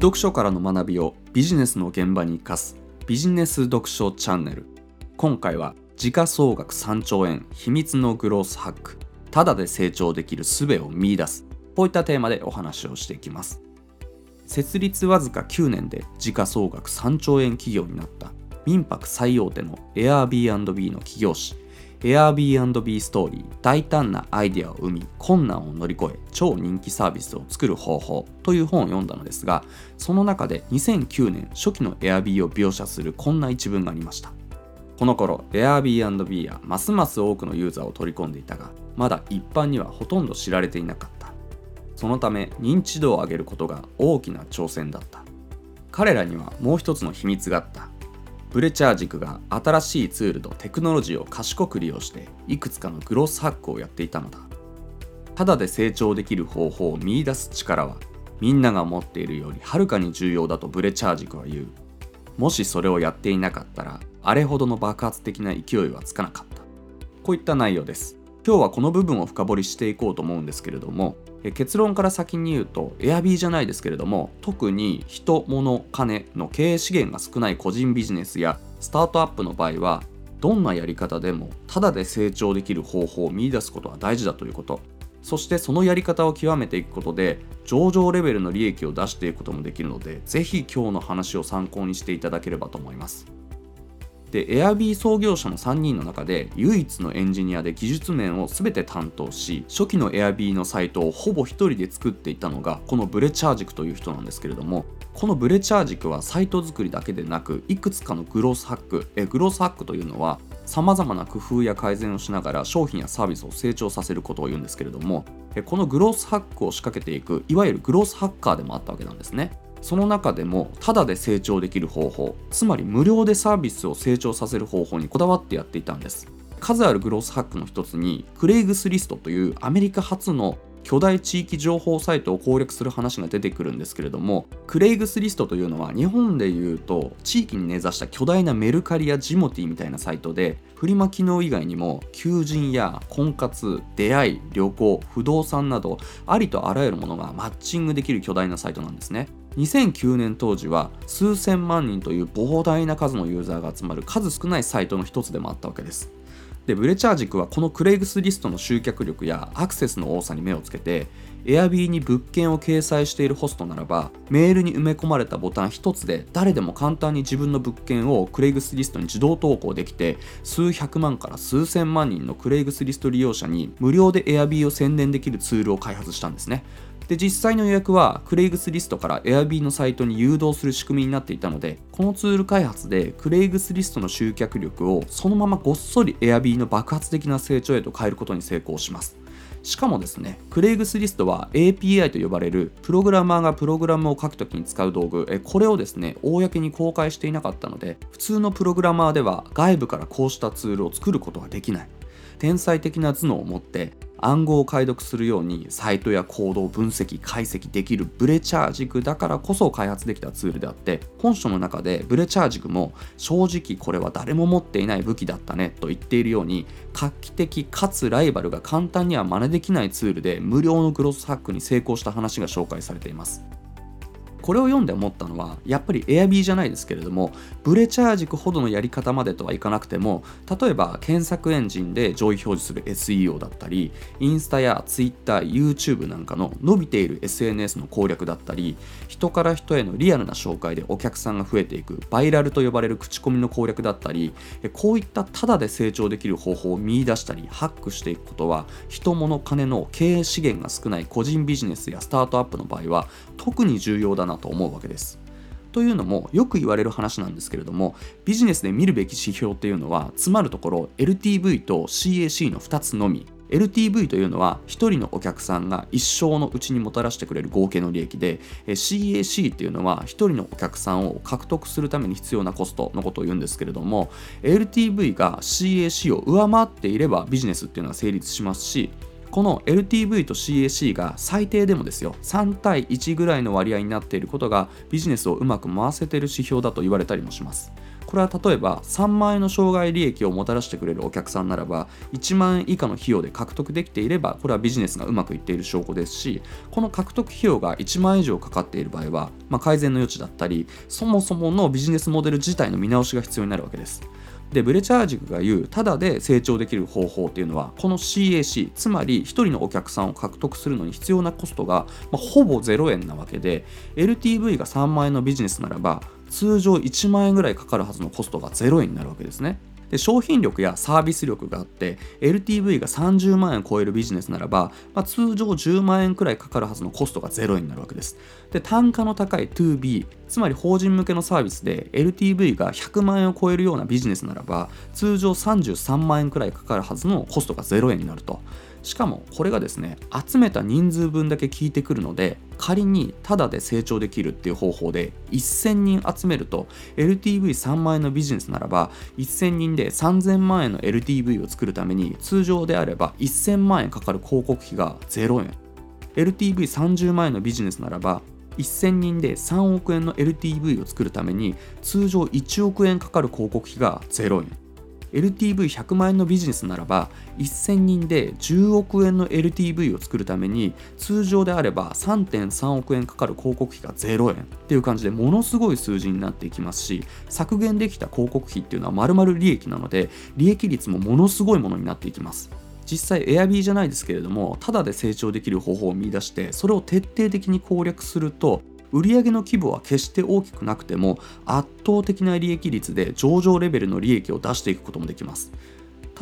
読書からの学びをビジネスの現場に生かすビジネス読書チャンネル。今回は時価総額3兆円秘密のグロースハック。ただで成長できる術を見出す。こういったテーマでお話をしていきます。設立わずか9年で時価総額3兆円企業になった。民泊最大手の Airbnb の企業誌 Airbnb ストーリー大胆なアイデアを生み困難を乗り越え超人気サービスを作る方法という本を読んだのですがその中で2009年初期の Airb を描写するこんな一文がありました。この頃 Airbnb はますます多くのユーザーを取り込んでいたがまだ一般にはほとんど知られていなかった。そのため認知度を上げることが大きな挑戦だった。彼らにはもう一つの秘密があった。ブレチャー軸が新しいツールとテクノロジーを賢く利用していくつかのグロスハックをやっていたのだ。ただで成長できる方法を見いだす力はみんなが持っているよりはるかに重要だとブレチャー軸は言う。もしそれをやっていなかったらあれほどの爆発的な勢いはつかなかった。こういった内容です。今日はこの部分を深掘りしていこうと思うんですけれども結論から先に言うと Airb じゃないですけれども特に人物金の経営資源が少ない個人ビジネスやスタートアップの場合はどんなやり方でもただで成長できる方法を見いだすことは大事だということ。そしてそのやり方を極めていくことで上場レベルの利益を出していくこともできるのでぜひ今日の話を参考にしていただければと思います。で Airb 創業者の3人の中で唯一のエンジニアで技術面を全て担当し初期の Airb のサイトをほぼ1人で作っていたのがこのブレチャージクという人なんですけれどもこのブレチャージクはサイト作りだけでなくいくつかのグロースハックえグロースハックというのはさまざまな工夫や改善をしながら商品やサービスを成長させることを言うんですけれどもこのグロースハックを仕掛けていくいわゆるグロースハッカーでもあったわけなんですね。その中でもただで成長できる方法つまり無料でサービスを成長させる方法にこだわってやっていたんです。数あるグロースハックの一つにクレイグスリストというアメリカ初の巨大地域情報サイトを攻略する話が出てくるんですけれどもクレイグスリストというのは日本でいうと地域に根ざした巨大なメルカリやジモティみたいなサイトでフリマ機能以外にも求人や婚活出会い旅行不動産などありとあらゆるものがマッチングできる巨大なサイトなんですね。2009年当時は数千万人という膨大な数のユーザーが集まる数少ないサイトの一つでもあったわけです。でブレチャー軸はこのクレイグスリストの集客力やアクセスの多さに目をつけて Airb に物件を掲載しているホストならばメールに埋め込まれたボタン1つで誰でも簡単に自分の物件をクレイグスリストに自動投稿できて数百万から数千万人のクレイグスリスト利用者に無料で Airb を宣伝できるツールを開発したんですね。で実際の予約はクレイグスリストから Airb のサイトに誘導する仕組みになっていたのでこのツール開発でクレイグスリストの集客力をそのままごっそり Airb の爆発的な成長へと変えることに成功しますしかもですね、クレイグスリストは API と呼ばれるプログラマーがプログラムを書くときに使う道具、これをですね、公に公開していなかったので、普通のプログラマーでは外部からこうしたツールを作ることができない。天才的な頭脳を持って暗号を解読するようにサイトや行動を分析解析できるブレチャー軸だからこそ開発できたツールであって本書の中でブレチャー軸も正直これは誰も持っていない武器だったねと言っているように画期的かつライバルが簡単には真似できないツールで無料のグロスハックに成功した話が紹介されています。これを読んで思ったのはやっぱり Airb じゃないですけれどもブレチャー軸ほどのやり方までとはいかなくても例えば検索エンジンで上位表示する SEO だったりインスタや Twitter、YouTube なんかの伸びている SNS の攻略だったり人から人へのリアルな紹介でお客さんが増えていくバイラルと呼ばれる口コミの攻略だったりこういったタダで成長できる方法を見出したりハックしていくことは人物金の経営資源が少ない個人ビジネスやスタートアップの場合は特に重要だなと思うわけです。というのもよく言われる話なんですけれどもビジネスで見るべき指標っていうのはつまるところ LTV と CAC の2つのみ LTV というのは1人のお客さんが一生のうちにもたらしてくれる合計の利益で CAC っていうのは1人のお客さんを獲得するために必要なコストのことを言うんですけれども LTV が CAC を上回っていればビジネスっていうのは成立しますしこの LTV と CAC が最低でもですよ3対1ぐらいの割合になっていることがビジネスをうまく回せている指標だと言われたりもします。これは例えば3万円の障害利益をもたらしてくれるお客さんならば1万円以下の費用で獲得できていればこれはビジネスがうまくいっている証拠ですしこの獲得費用が1万円以上かかっている場合は、まあ、改善の余地だったりそもそものビジネスモデル自体の見直しが必要になるわけです。でブレチャー塾が言うただで成長できる方法っていうのはこの CAC つまり1人のお客さんを獲得するのに必要なコストが、まあ、ほぼ0円なわけで LTV が3万円のビジネスならば通常1万円ぐらいかかるはずのコストが0円になるわけですね。で商品力やサービス力があって LTV が30万円を超えるビジネスならば、まあ、通常10万円くらいかかるはずのコストが0円になるわけです。で単価の高い 2B つまり法人向けのサービスで LTV が100万円を超えるようなビジネスならば通常33万円くらいかかるはずのコストが0円になると。しかもこれがですね集めた人数分だけ効いてくるので仮にタダで成長できるっていう方法で1000人集めると LTV3 万円のビジネスならば1000人で3000万円の LTV を作るために通常であれば1000万円かかる広告費が0円。LTV30 万円のビジネスならば1000人で3億円の LTV を作るために通常1億円かかる広告費が0円。LTV100 万円のビジネスならば1000人で10億円の LTV を作るために通常であれば3.3億円かかる広告費が0円っていう感じでものすごい数字になっていきますし削減できた広告費っていうのは丸々利益なので利益率もものすごいものになっていきます。実際 Airb じゃないですけれどもただで成長できる方法を見出してそれを徹底的に攻略すると売上の規模は決して大きくなくても圧倒的な利益率で上場レベルの利益を出していくこともできます。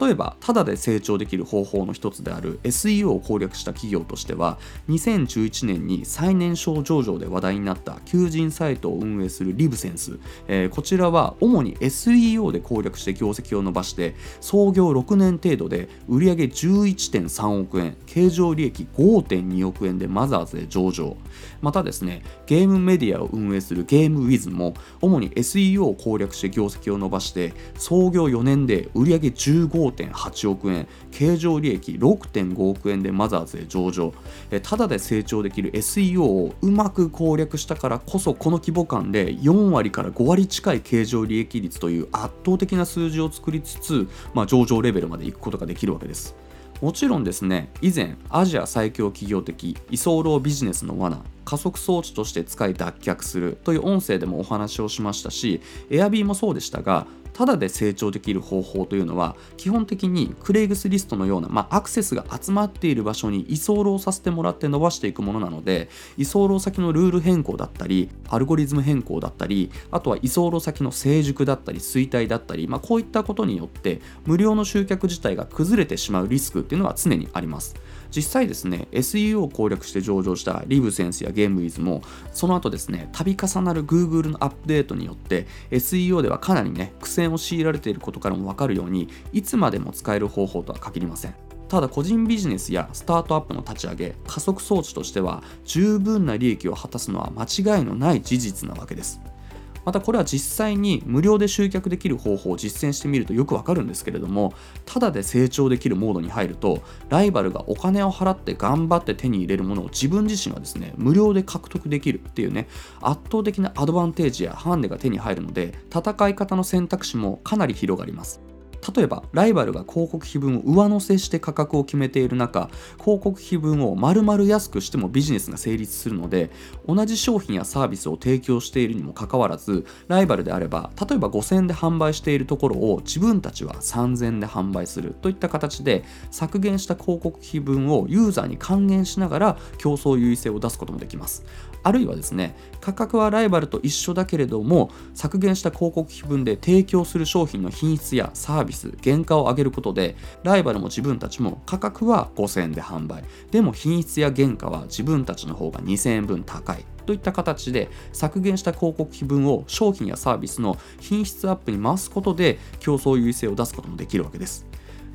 例えばただで成長できる方法の一つである SEO を攻略した企業としては2011年に最年少上場で話題になった求人サイトを運営するリブセンス、えー、こちらは主に SEO で攻略して業績を伸ばして創業6年程度で売上11.3億円経常利益5.2億円でマザーズで上場。またですねゲームメディアを運営するゲームウィズも主に SEO を攻略して業績を伸ばして創業4年で売上15 5.8億円経常利益6.5億円でマザーズへ上場。えただで成長できる SEO をうまく攻略したからこそこの規模感で4割から5割近い経常利益率という圧倒的な数字を作りつつ、まあ、上場レベルまで行くことができるわけです。もちろんですね以前アジア最強企業的居候ビジネスの罠加速装置として使い脱却するという音声でもお話をしましたし Airb もそうでしたがただで成長できる方法というのは基本的にクレイグスリストのような、まあ、アクセスが集まっている場所に居候させてもらって伸ばしていくものなので居候先のルール変更だったりアルゴリズム変更だったりあとは居候先の成熟だったり衰退だったり、まあ、こういったことによって無料の集客自体が崩れてしまうリスクっていうのは常にあります。実際ですね SEO を攻略して上場したリブセンスやゲームウィズもその後ですね度重なる Google のアップデートによって SEO ではかなりね苦戦を強いられていることからも分かるようにいつまでも使える方法とは限りません。ただ個人ビジネスやスタートアップの立ち上げ加速装置としては十分な利益を果たすのは間違いのない事実なわけです。またこれは実際に無料で集客できる方法を実践してみるとよくわかるんですけれどもただで成長できるモードに入るとライバルがお金を払って頑張って手に入れるものを自分自身がですね無料で獲得できるっていうね圧倒的なアドバンテージやハンデが手に入るので戦い方の選択肢もかなり広がります。例えばライバルが広告費分を上乗せして価格を決めている中広告費分を丸々安くしてもビジネスが成立するので同じ商品やサービスを提供しているにもかかわらずライバルであれば例えば5000円で販売しているところを自分たちは3000円で販売するといった形で削減した広告費分をユーザーに還元しながら競争優位性を出すこともできます。あるいはですね価格はライバルと一緒だけれども削減した広告費分で提供する商品の品質やサービス原価を上げることでライバルも自分たちも価格は5000円で販売。でも品質や原価は自分たちの方が2000円分高い。といった形で削減した広告費分を商品やサービスの品質アップに回すことで競争優位性を出すこともできるわけです。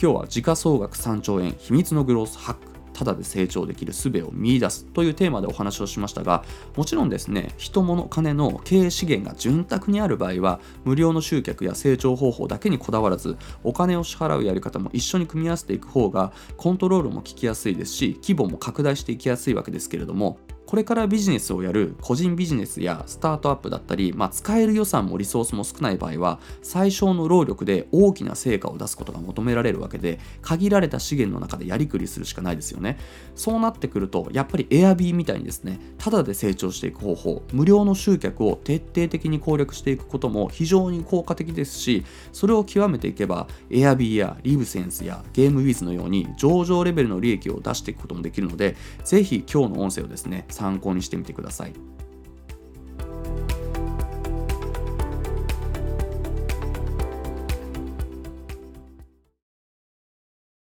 今日は時価総額3兆円秘密のグロースハックただで成長できる術を見出すというテーマでお話をしましたがもちろんですね人物金の経営資源が潤沢にある場合は無料の集客や成長方法だけにこだわらずお金を支払うやり方も一緒に組み合わせていく方がコントロールも効きやすいですし規模も拡大していきやすいわけですけれどもこれからビジネスをやる個人ビジネスやスタートアップだったり、まあ、使える予算もリソースも少ない場合は最小の労力で大きな成果を出すことが求められるわけで限られた資源の中でやりくりするしかないですよね。そうなってくるとやっぱり Airb みたいにですねただで成長していく方法無料の集客を徹底的に攻略していくことも非常に効果的ですしそれを極めていけば Airb やリブセンスやゲームウィズのように上場レベルの利益を出していくこともできるのでぜひ今日の音声をですね参考にしてみてください。